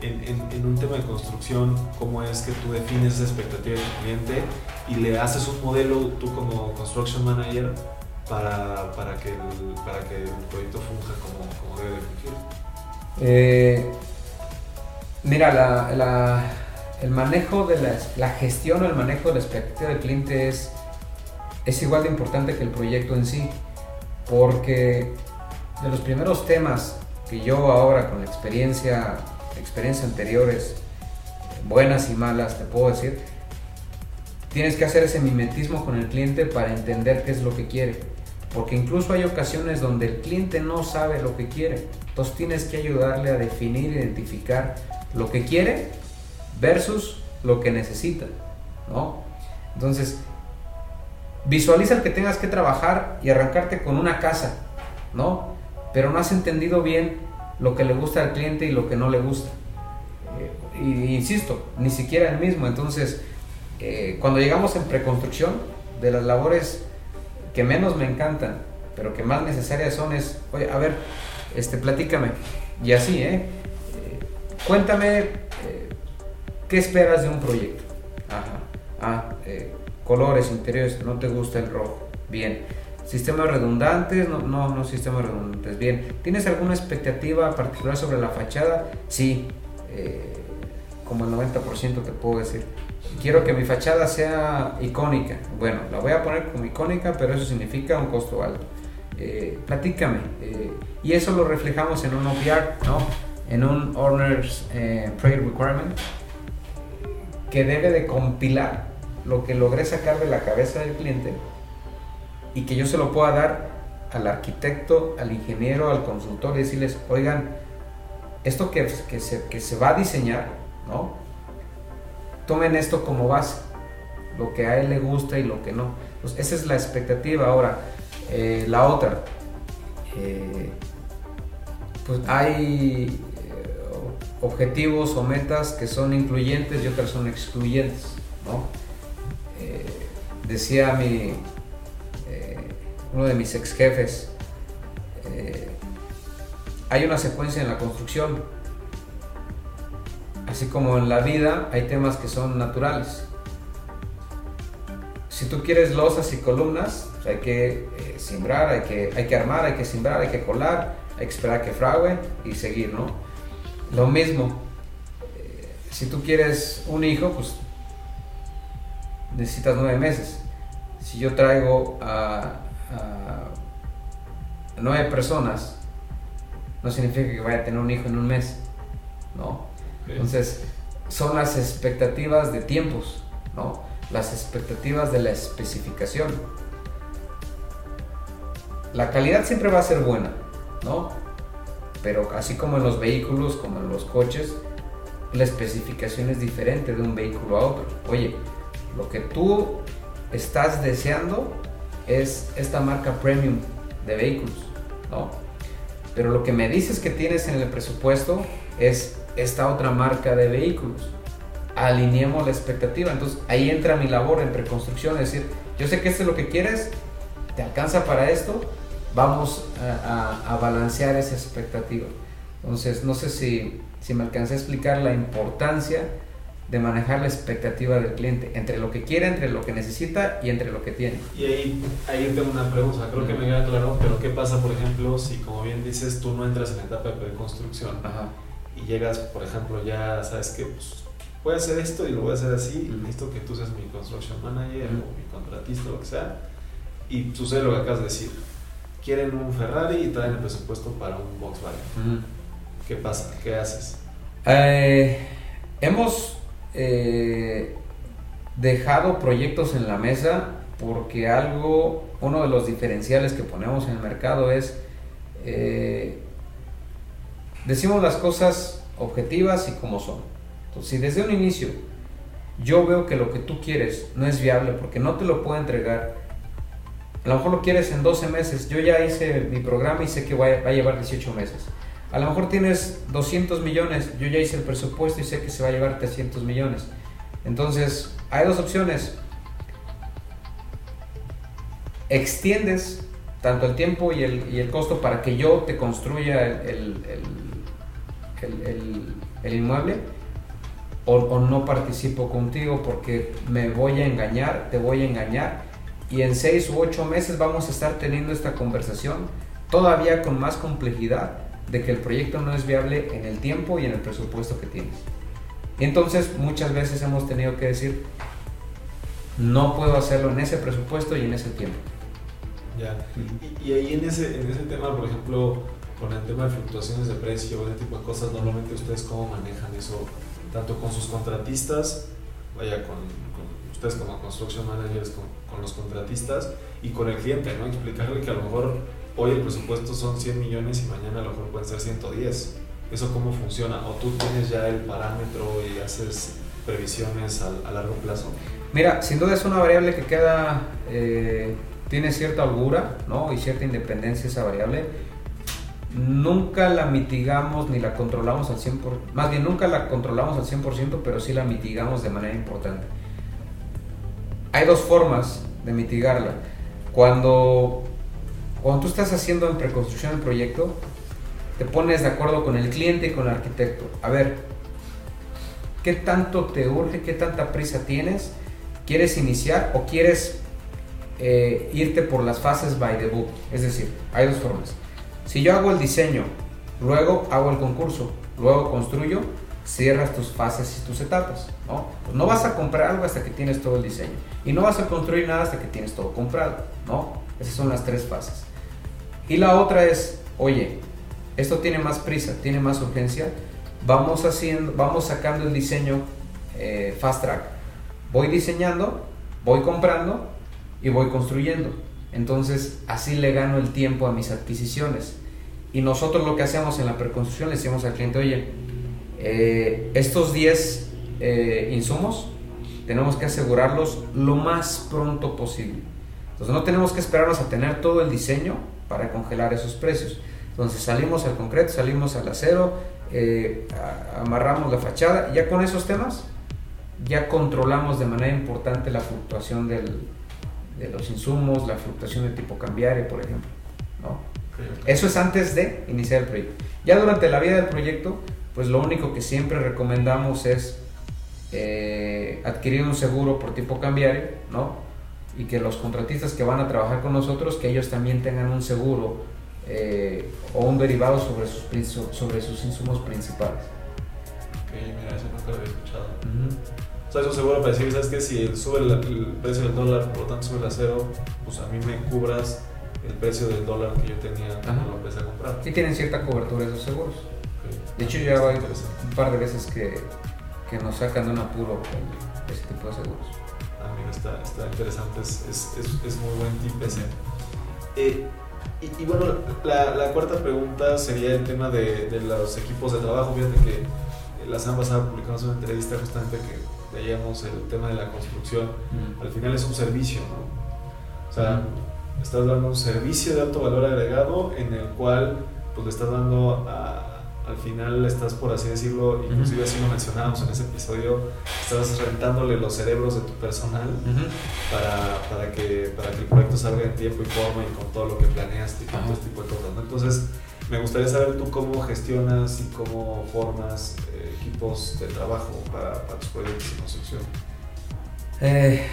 S2: en, un tema de construcción, cómo es que tú defines esa expectativa del cliente y le haces un modelo tú como construction manager para, para, que, el, para que el proyecto funja como, como debe fungir.
S1: Eh, mira, la, la, el manejo de la, la, gestión o el manejo de la expectativa del cliente es es igual de importante que el proyecto en sí, porque de los primeros temas que yo ahora con la experiencia, experiencias anteriores, buenas y malas, te puedo decir, tienes que hacer ese mimetismo con el cliente para entender qué es lo que quiere. Porque incluso hay ocasiones donde el cliente no sabe lo que quiere. Entonces tienes que ayudarle a definir, identificar lo que quiere versus lo que necesita. ¿no? Entonces, visualiza el que tengas que trabajar y arrancarte con una casa, ¿no? Pero no has entendido bien lo que le gusta al cliente y lo que no le gusta. Eh, insisto, ni siquiera el mismo. Entonces, eh, cuando llegamos en preconstrucción, de las labores que menos me encantan, pero que más necesarias son es, oye, a ver, este, platícame. Y así, ¿eh? eh cuéntame qué esperas de un proyecto. Ajá. Ah, colores interiores, no te gusta el rojo. Bien. Sistemas redundantes, no, no, no sistemas redundantes. Bien. ¿Tienes alguna expectativa particular sobre la fachada? Sí. como el 90% te puedo decir quiero que mi fachada sea icónica. Bueno, la voy a poner como icónica, pero eso significa un costo alto. Eh, platícame. Eh, y eso lo reflejamos en un OPR, ¿no? En un Owner's eh, Requirement, que debe de compilar lo que logré sacar de la cabeza del cliente y que yo se lo pueda dar al arquitecto, al ingeniero, al consultor y decirles, oigan, esto que, que, se, que se va a diseñar, ¿no? Tomen esto como base, lo que a él le gusta y lo que no. Pues esa es la expectativa. Ahora, eh, la otra, eh, pues hay eh, objetivos o metas que son incluyentes y otras son excluyentes. decía mi, uno de mis ex jefes, hay una secuencia en la construcción Así como en la vida hay temas que son naturales. Si tú quieres losas y columnas, pues hay que eh, sembrar, hay que, hay que armar, hay que sembrar, hay que colar, hay que esperar que frague y seguir, ¿no? Lo mismo, eh, si tú quieres un hijo, pues necesitas nueve meses. Si yo traigo a nueve personas, no significa que vaya a tener un hijo en un mes, ¿no? Entonces, son las expectativas de tiempos, ¿no? Las expectativas de la especificación. La calidad siempre va a ser buena, ¿no? Pero así como en los vehículos, como en los coches, la especificación es diferente de un vehículo a otro. Oye, lo que tú estás deseando es esta marca premium de vehículos, ¿no? Pero lo que me dices que tienes en el presupuesto es esta otra marca de vehículos. Alineemos la expectativa. Entonces ahí entra mi labor en preconstrucción, es decir, yo sé que esto es lo que quieres, te alcanza para esto, vamos a, balancear esa expectativa. Entonces no sé si, si me alcancé a explicar la importancia de manejar la expectativa del cliente entre lo que quiere, entre lo que necesita y entre lo que tiene.
S2: Y ahí, ahí tengo una pregunta, creo que me queda claro, pero ¿qué pasa, por ejemplo, si como bien dices, tú no entras en la etapa de preconstrucción? Ajá y llegas, por ejemplo, ya sabes que pues, voy a hacer esto y lo voy a hacer así, y necesito que tú seas mi construction manager o mi contratista, lo que sea, y sucede lo que acabas de decir. Quieren un Ferrari y traen el presupuesto para un Volkswagen. ¿Qué pasa? ¿Qué haces?
S1: Eh, hemos eh, dejado proyectos en la mesa porque algo, uno de los diferenciales que ponemos en el mercado es eh, decimos las cosas objetivas y como son. Entonces, si desde un inicio yo veo que lo que tú quieres no es viable porque no te lo puedo entregar, a lo mejor lo quieres en 12 meses, yo ya hice mi programa y sé que va a llevar 18 meses. A lo mejor tienes 200 millones, yo ya hice el presupuesto y sé que se va a llevar 300 millones. Entonces, hay dos opciones. Extiendes tanto el tiempo y el, costo para que yo te construya el el, inmueble o, no participo contigo porque me voy a engañar, te voy a engañar y en seis u ocho meses vamos a estar teniendo esta conversación todavía con más complejidad de que el proyecto no es viable en el tiempo y en el presupuesto que tienes. Entonces muchas veces hemos tenido que decir, no puedo hacerlo en ese presupuesto y en ese tiempo.
S2: Ya. Y, y ahí en ese, en ese tema, por ejemplo, con el tema de fluctuaciones de precio, ese tipo de cosas, normalmente ustedes cómo manejan eso, tanto con sus contratistas, vaya, con, con ustedes como construction managers, con, con, los contratistas y con el cliente, ¿no? Explicarle que a lo mejor hoy el presupuesto son 100 millones y mañana a lo mejor pueden ser 110. ¿Eso cómo funciona? ¿O tú tienes ya el parámetro y haces previsiones a, a largo plazo?
S1: Mira, sin duda es una variable que queda, eh, tiene cierta holgura ¿no? y cierta independencia esa variable. Nunca la mitigamos ni la controlamos al 100%, más bien nunca la controlamos al 100%, pero sí la mitigamos de manera importante. Hay dos formas de mitigarla. Cuando, cuando tú estás haciendo en preconstrucción el proyecto, te pones de acuerdo con el cliente y con el arquitecto. A ver, ¿qué tanto te urge, qué tanta prisa tienes? ¿Quieres iniciar o quieres eh, irte por las fases by the book? Es decir, hay dos formas. Si yo hago el diseño, luego hago el concurso, luego construyo, cierras tus fases y tus etapas. ¿no? Pues no vas a comprar algo hasta que tienes todo el diseño. Y no vas a construir nada hasta que tienes todo comprado. ¿no? Esas son las tres fases. Y la otra es, oye, esto tiene más prisa, tiene más urgencia, vamos, haciendo, vamos sacando el diseño eh, fast track. Voy diseñando, voy comprando y voy construyendo. Entonces así le gano el tiempo a mis adquisiciones. Y nosotros lo que hacemos en la preconstrucción le decimos al cliente, oye, eh, estos 10 eh, insumos tenemos que asegurarlos lo más pronto posible. Entonces no tenemos que esperarnos a tener todo el diseño para congelar esos precios. Entonces salimos al concreto, salimos al acero, eh, amarramos la fachada, ya con esos temas ya controlamos de manera importante la fluctuación del, de los insumos, la fluctuación de tipo cambiario, por ejemplo. ¿no? Eso es antes de iniciar el proyecto. Ya durante la vida del proyecto, pues lo único que siempre recomendamos es eh, adquirir un seguro por tipo cambiario, ¿no? Y que los contratistas que van a trabajar con nosotros, que ellos también tengan un seguro eh, o un derivado sobre sus, sobre sus insumos principales.
S2: Ok, mira, eso nunca lo había escuchado. Uh -huh. O sea, eso seguro para decir, ¿sabes qué? Si sube el, el, precio del dólar, por lo tanto sube el acero, pues a mí me cubras el precio del dólar que yo tenía cuando lo empecé a comprar.
S1: Y tienen cierta cobertura esos seguros. Okay. De hecho, ya hay un par de veces que, que nos sacan de un apuro con ese tipo de seguros.
S2: Ah, mira, está, está interesante, es, es, es, es muy buen tip ese. Eh, y, y, bueno, la, la, cuarta pregunta sería el tema de, de, los equipos de trabajo. Fíjate que la semana pasada publicamos una entrevista justamente que veíamos el tema de la construcción. Mm. Al final es un servicio, ¿no? O sea, mm. estás dando un servicio de alto valor agregado en el cual pues, le estás dando a, al final estás, por así decirlo, inclusive así lo mencionábamos en ese episodio, estás rentándole los cerebros de tu personal uh -huh. para, para, que, para que el proyecto salga en tiempo y forma y con todo lo que planeas y con todo este tipo de cosas. ¿no? Entonces, me gustaría saber tú cómo gestionas y cómo formas equipos de trabajo para, tus proyectos de construcción.
S1: Eh,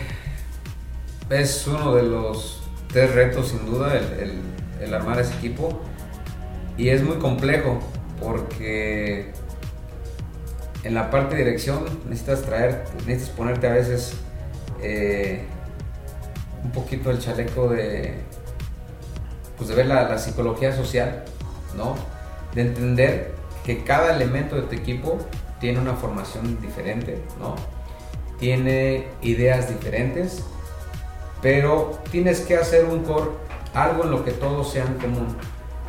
S1: es uno de los tres retos, sin duda, el, el, el armar ese equipo. Y es muy complejo porque en la parte de dirección necesitas traer, necesitas ponerte a veces eh, un poquito el chaleco de, pues de ver la, la, psicología social, ¿no? De entender que cada elemento de tu equipo tiene una formación diferente, ¿no? Tiene ideas diferentes, pero tienes que hacer un core, algo en lo que todos sean común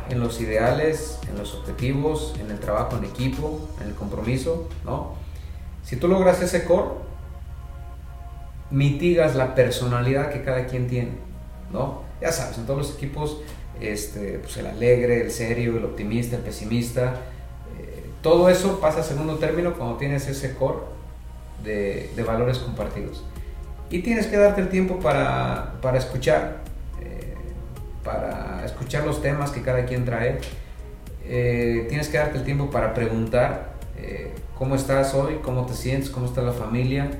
S1: en los ideales, en los objetivos, en el trabajo en equipo, en el compromiso, ¿no? Si tú logras ese core, mitigas la personalidad que cada quien tiene, ¿no? Ya sabes, en todos los equipos, este, pues el alegre, el serio, el optimista, el pesimista, todo eso pasa a segundo término cuando tienes ese core de, valores compartidos. Y tienes que darte el tiempo para, para escuchar, para escuchar los temas que cada quien trae. Eh, tienes que darte el tiempo para preguntar eh, cómo estás hoy, cómo te sientes, cómo está la familia.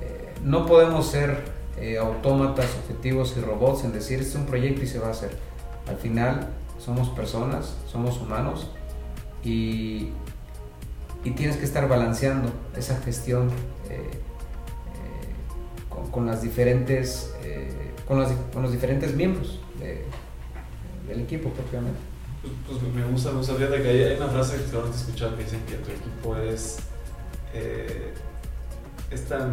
S1: Eh, no podemos ser eh, autómatas, objetivos y robots en decir este es un proyecto y se va a hacer. Al final somos personas, somos humanos y, y tienes que estar balanceando esa gestión con, con las diferentes, eh, con, las, con, los diferentes miembros del equipo propiamente.
S2: Pues, pues, me gusta, me gusta. Fíjate que hay, una frase que ahora te escuchar que dicen que tu equipo es, eh, es tan,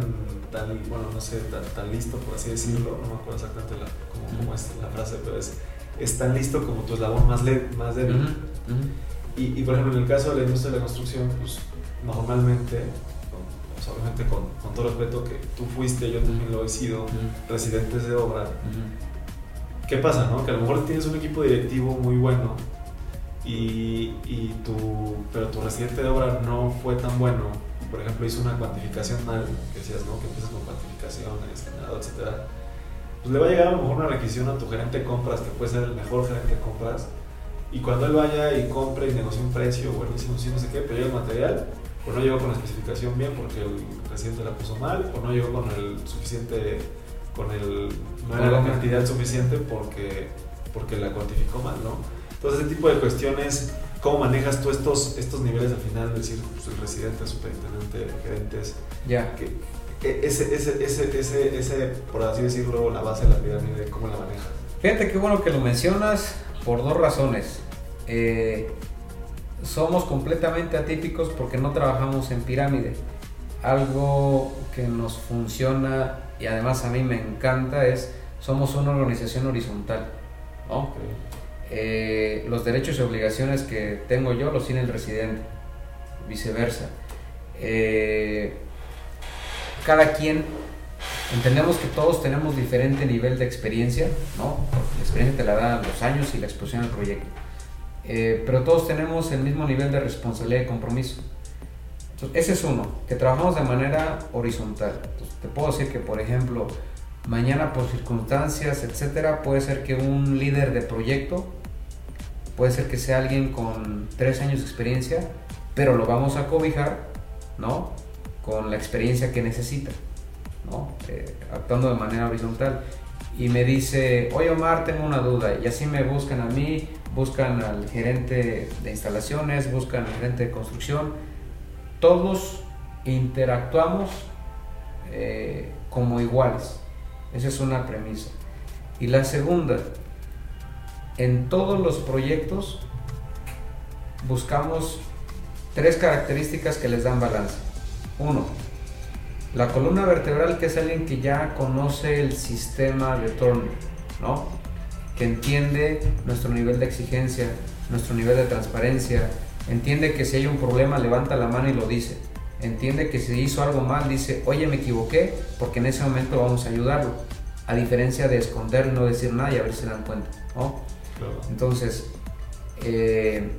S2: tan, bueno, no sé, tan, tan, listo, por así decirlo. No me acuerdo exactamente la, cómo, cómo, es la frase, pero es, es tan listo como tu eslabón más, le, más débil. Y, y, por ejemplo, en el caso de la industria de la construcción, pues normalmente obviamente con, con, todo respeto que tú fuiste, yo también lo he sido, residentes de obra. ¿Qué pasa, no? Que a lo mejor tienes un equipo directivo muy bueno, y, y tu, pero tu residente de obra no fue tan bueno, por ejemplo hizo una cuantificación mal, que decías, ¿no? Que empiezas con cuantificaciones, etc. Pues le va a llegar a lo mejor una requisición a tu gerente de compras, que puede ser el mejor gerente de compras, y cuando él vaya y compre y negocie un precio, buenísimo, sí, no sé qué, pero el material, o no llegó con la especificación bien porque el residente la puso mal, o no llegó con el suficiente, con el, no era la cantidad suficiente porque, porque la cuantificó mal, ¿no? Entonces, ese tipo de cuestiones, ¿cómo manejas tú estos, estos niveles al final? Es decir, pues, el residente, superintendente, gerentes.
S1: Ya.
S2: ese, ese, ese, ese, ese, por así decirlo, la base de la pirámide, ¿cómo la manejas?
S1: Fíjate qué bueno que lo mencionas por dos razones. Eh, somos completamente atípicos porque no trabajamos en pirámide. Algo que nos funciona y además a mí me encanta es somos una organización horizontal. ¿no? Eh, los derechos y obligaciones que tengo yo los tiene el residente, viceversa. Eh, cada quien, entendemos que todos tenemos diferente nivel de experiencia, ¿no? la experiencia te la dan los años y la exposición al proyecto. Eh, pero todos tenemos el mismo nivel de responsabilidad y compromiso. ese es uno, que trabajamos de manera horizontal. te puedo decir que, por ejemplo, mañana por circunstancias, etcétera, puede ser que un líder de proyecto, puede ser que sea alguien con tres años de experiencia, pero lo vamos a cobijar, ¿no? Con la experiencia que necesita, ¿no? Eh, actuando de manera horizontal. Y me dice, oye Omar, tengo una duda. Y así me buscan a mí, buscan al gerente de instalaciones, buscan al gerente de construcción. Todos interactuamos eh, como iguales. Esa es una premisa. Y la segunda, en todos los proyectos buscamos tres características que les dan balance. Uno, la columna vertebral que es alguien que ya conoce el sistema de Turner, ¿no? que entiende nuestro nivel de exigencia, nuestro nivel de transparencia, entiende que si hay un problema levanta la mano y lo dice, entiende que si hizo algo mal dice, oye me equivoqué, porque en ese momento vamos a ayudarlo, a diferencia de esconder no decir nada y a ver si se dan cuenta. ¿no? Entonces, eh,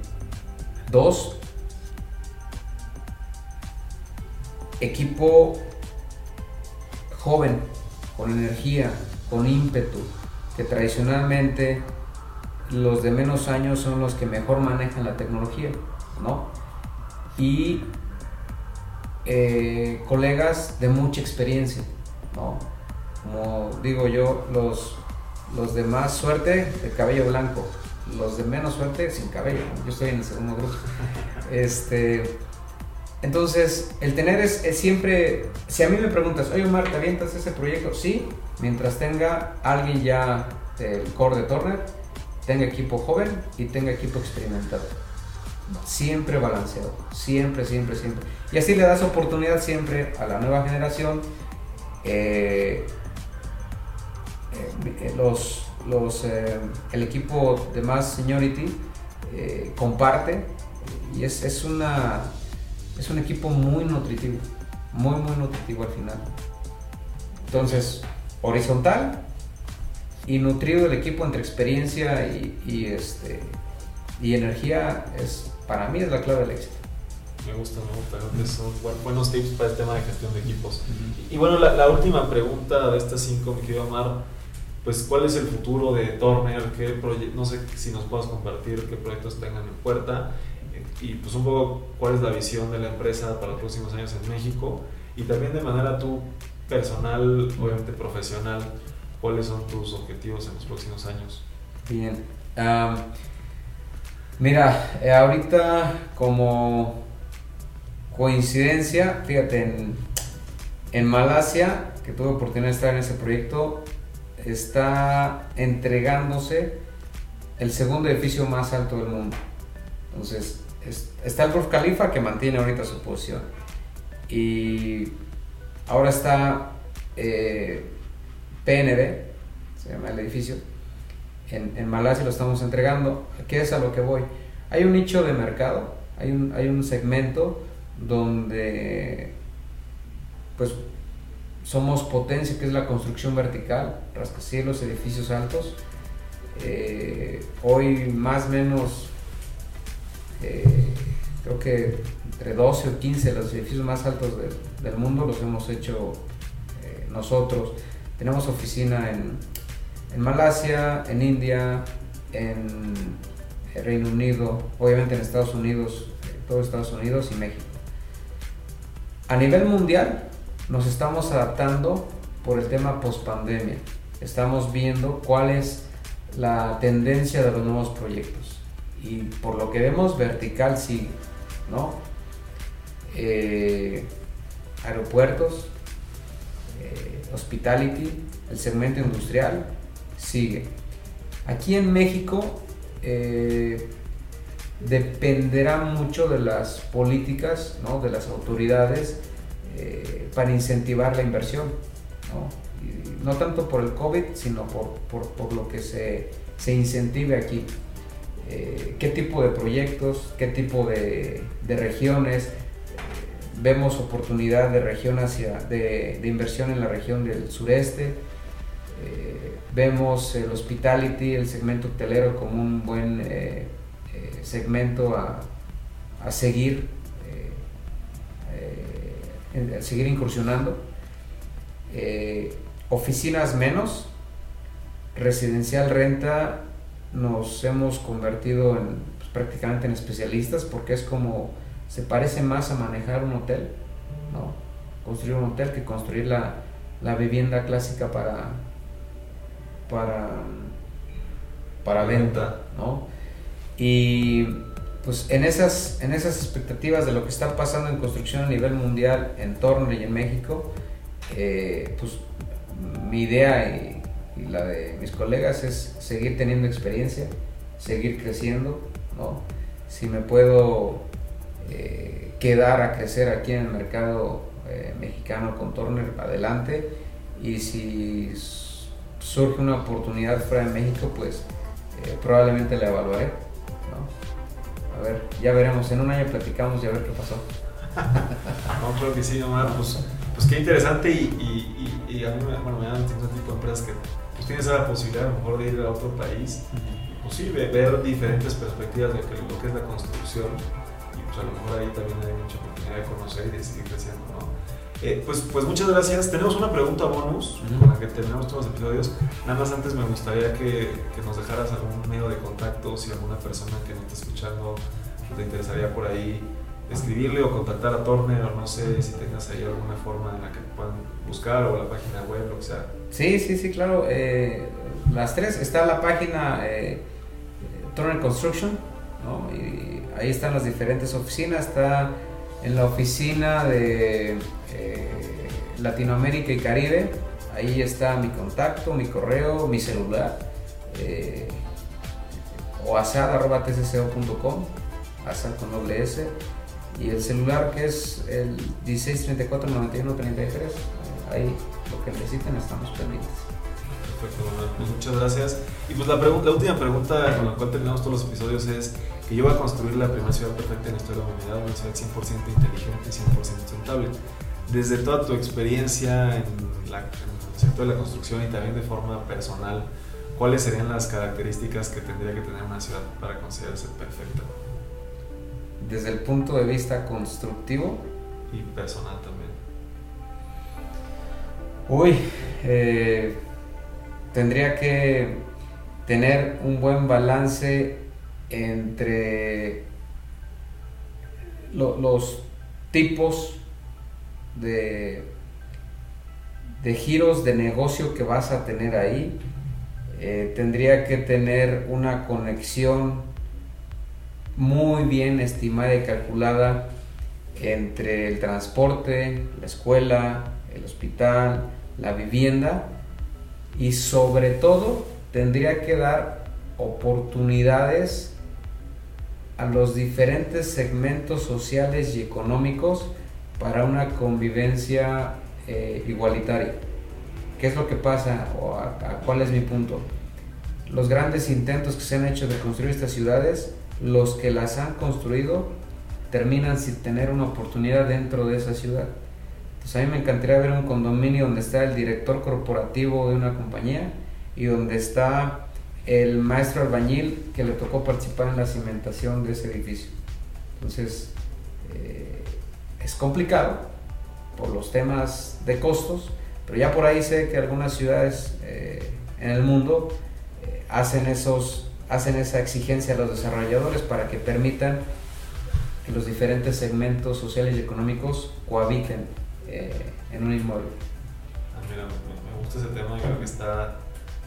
S1: dos, equipo joven, con energía, con ímpetu, que tradicionalmente los de menos años son los que mejor manejan la tecnología, ¿no? Y eh, colegas de mucha experiencia, ¿no? Como digo yo, los, los de más suerte de cabello blanco, los de menos suerte sin cabello, yo estoy en el segundo grupo. Este, entonces, el tener es, siempre, si a mí me preguntas, oye Omar, ¿te avientas ese proyecto? Sí, mientras tenga alguien ya del core de Turner, tenga equipo joven y tenga equipo experimentado. Siempre balanceado, siempre, siempre, siempre. Y así le das oportunidad siempre a la nueva generación. Eh, eh, los, los, eh, el equipo de más seniority comparte y es, es una es un equipo muy nutritivo, muy, muy nutritivo al final. Entonces, horizontal y nutrido el equipo entre experiencia y, este, y energía es, para mí es la clave del éxito.
S2: Me gusta, me gusta. Son buenos tips para el tema de gestión de equipos. Y bueno, la, última pregunta de estas cinco, mi querido Amar, pues ¿cuál es el futuro de Turner? ¿Qué no sé si nos puedas compartir qué proyectos tengan en puerta y pues un poco cuál es la visión de la empresa para los próximos años en México y también de manera tú personal, obviamente profesional, cuáles son tus objetivos en los próximos años.
S1: Bien. mira, eh, ahorita como coincidencia, fíjate, En Malasia, que tuve oportunidad de estar en ese proyecto, está entregándose el segundo edificio más alto del mundo. Entonces, está el Burj Khalifa que mantiene ahorita su posición. Y ahora está eh, PNB, se llama el edificio, en, en, Malasia lo estamos entregando. ¿Qué es a lo que voy? Hay un nicho de mercado, hay un, hay un segmento donde pues somos potencia, que es la construcción vertical, rascacielos, edificios altos. Eh, hoy más o menos, eh, creo que entre 12 o 15 los edificios más altos del mundo los hemos hecho eh, nosotros. Tenemos oficina en, Malasia, en India, en Reino Unido, obviamente en Estados Unidos, todo Estados Unidos y México. A nivel mundial, nos estamos adaptando por el tema post-pandemia. Estamos viendo cuál es la tendencia de los nuevos proyectos. Y por lo que vemos, vertical sigue, ¿no? Eh, aeropuertos, eh, hospitality, el segmento industrial sigue. Aquí en México eh, dependerá mucho de las políticas, ¿no? de las autoridades para incentivar la inversión. ¿no? no tanto por el COVID, sino por, por, por lo que se, se, incentive aquí. Eh, qué tipo de proyectos, qué tipo de, regiones. Eh, vemos oportunidad de región hacia, de, inversión en la región del sureste. vemos el hospitality, el segmento hotelero como un buen segmento a, seguir seguir incursionando. Eh, oficinas menos, residencial renta nos hemos convertido en, pues, prácticamente en especialistas porque es como se parece más a manejar un hotel, ¿no? construir un hotel que construir la, la vivienda clásica para, para, para venta. ¿no? Y pues en esas, en esas expectativas de lo que está pasando en construcción a nivel mundial en Torne y en México, eh, pues mi idea y, la de mis colegas es seguir teniendo experiencia, seguir creciendo, ¿no? Si me puedo eh, quedar a crecer aquí en el mercado eh, mexicano con Turner, adelante. Y si surge una oportunidad fuera de México, pues probablemente la evaluaré. A ver, ya veremos. En un año platicamos y a ver qué pasó. [LAUGHS]
S2: no, creo que sí, Omar. Pues, pues qué interesante y, y, a mí me, bueno, me dan este tipo de empresas que pues, tienes la posibilidad a lo mejor de ir a otro país y pues sí, ver diferentes perspectivas de lo que es la construcción y pues a lo mejor ahí también hay mucha oportunidad de conocer y de seguir creciendo, ¿no? Eh, pues, pues muchas gracias. Tenemos una pregunta bonus con la que terminamos todos los episodios. Nada más antes me gustaría que, que, nos dejaras algún medio de contacto, si alguna persona que nos está escuchando te interesaría por ahí escribirle o contactar a Turner o no sé si tengas ahí alguna forma en la que puedan buscar o la página web, lo que sea.
S1: Sí, sí, sí, claro. Eh, las tres. Está la página eh, Construction, ¿no? y ahí están las diferentes oficinas. Está en la oficina de eh, Latinoamérica y Caribe. Ahí está mi contacto, mi correo, mi celular. Eh, o asad.tcco.com, asad con doble S. Y el celular que es el 1634 91 33. Ahí lo que necesiten estamos pendientes.
S2: Perfecto, pues muchas gracias. Y pues la, pregunta, la última pregunta con la cual terminamos todos los episodios es que yo voy a construir la primera ciudad perfecta en la historia de la humanidad, una ciudad 100% inteligente, 100% sustentable desde toda tu experiencia en, el sector de la construcción y también de forma personal, ¿cuáles serían las características que tendría que tener una ciudad para considerarse perfecta?
S1: Desde el punto de vista constructivo.
S2: Y personal también.
S1: Uy, eh, tendría que tener un buen balance entre los tipos de, de giros de negocio que vas a tener ahí. Eh, tendría que tener una conexión muy bien estimada y calculada entre el transporte, la escuela, el hospital, la vivienda y sobre todo tendría que dar oportunidades a los diferentes segmentos sociales y económicos para una convivencia eh, igualitaria. ¿Qué es lo que pasa o a, cuál es mi punto? Los grandes intentos que se han hecho de construir estas ciudades, los que las han construido terminan sin tener una oportunidad dentro de esa ciudad. Entonces a mí me encantaría ver un condominio donde está el director corporativo de una compañía y donde está el maestro albañil que le tocó participar en la cimentación de ese edificio. Entonces, eh, es complicado por los temas de costos, pero ya por ahí sé que algunas ciudades eh, en el mundo eh, hacen, esos, hacen esa exigencia a los desarrolladores para que permitan que los diferentes segmentos sociales y económicos cohabiten en un inmueble.
S2: Ah, mira, me gusta ese tema, creo que está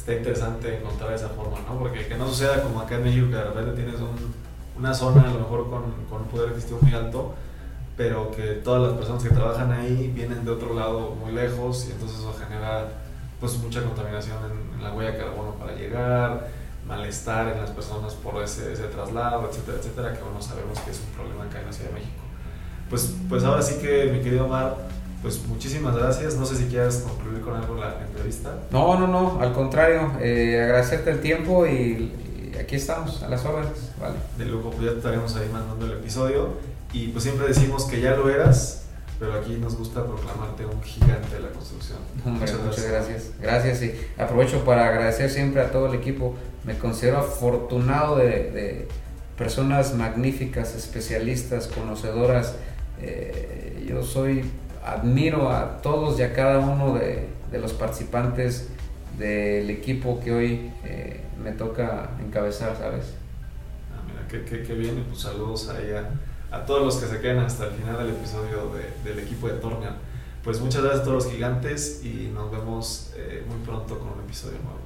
S2: está interesante encontrar esa forma, ¿no? Porque que no suceda como acá en México, que de repente tienes un, una zona a lo mejor con, con un poder adquisitivo muy alto, pero que todas las personas que trabajan ahí vienen de otro lado muy lejos y entonces eso genera pues mucha contaminación en, la huella de carbono para llegar, malestar en las personas por ese, ese traslado, etcétera, etcétera, que bueno, sabemos que es un problema acá en la Ciudad de México. Pues, pues ahora sí que, mi querido Omar, pues muchísimas gracias. No sé si quieras concluir con algo la entrevista.
S1: No, no, no, al contrario, eh, agradecerte el tiempo y, aquí estamos, a las órdenes. Vale.
S2: De luego, pues ya estaremos ahí mandando el episodio. Y pues siempre decimos que ya lo eras, pero aquí nos gusta proclamarte un gigante de la construcción.
S1: muchas, gracias. gracias. y aprovecho para agradecer siempre a todo el equipo. Me considero afortunado de, de personas magníficas, especialistas, conocedoras. Eh, yo soy admiro a todos y a cada uno de, los participantes del equipo que hoy eh, me toca encabezar, ¿sabes?
S2: Ah, mira, qué, qué, bien, pues saludos a, a, todos los que se quedan hasta el final del episodio del equipo de Tornian. Pues muchas gracias a todos los gigantes y nos vemos eh, muy pronto con un episodio nuevo.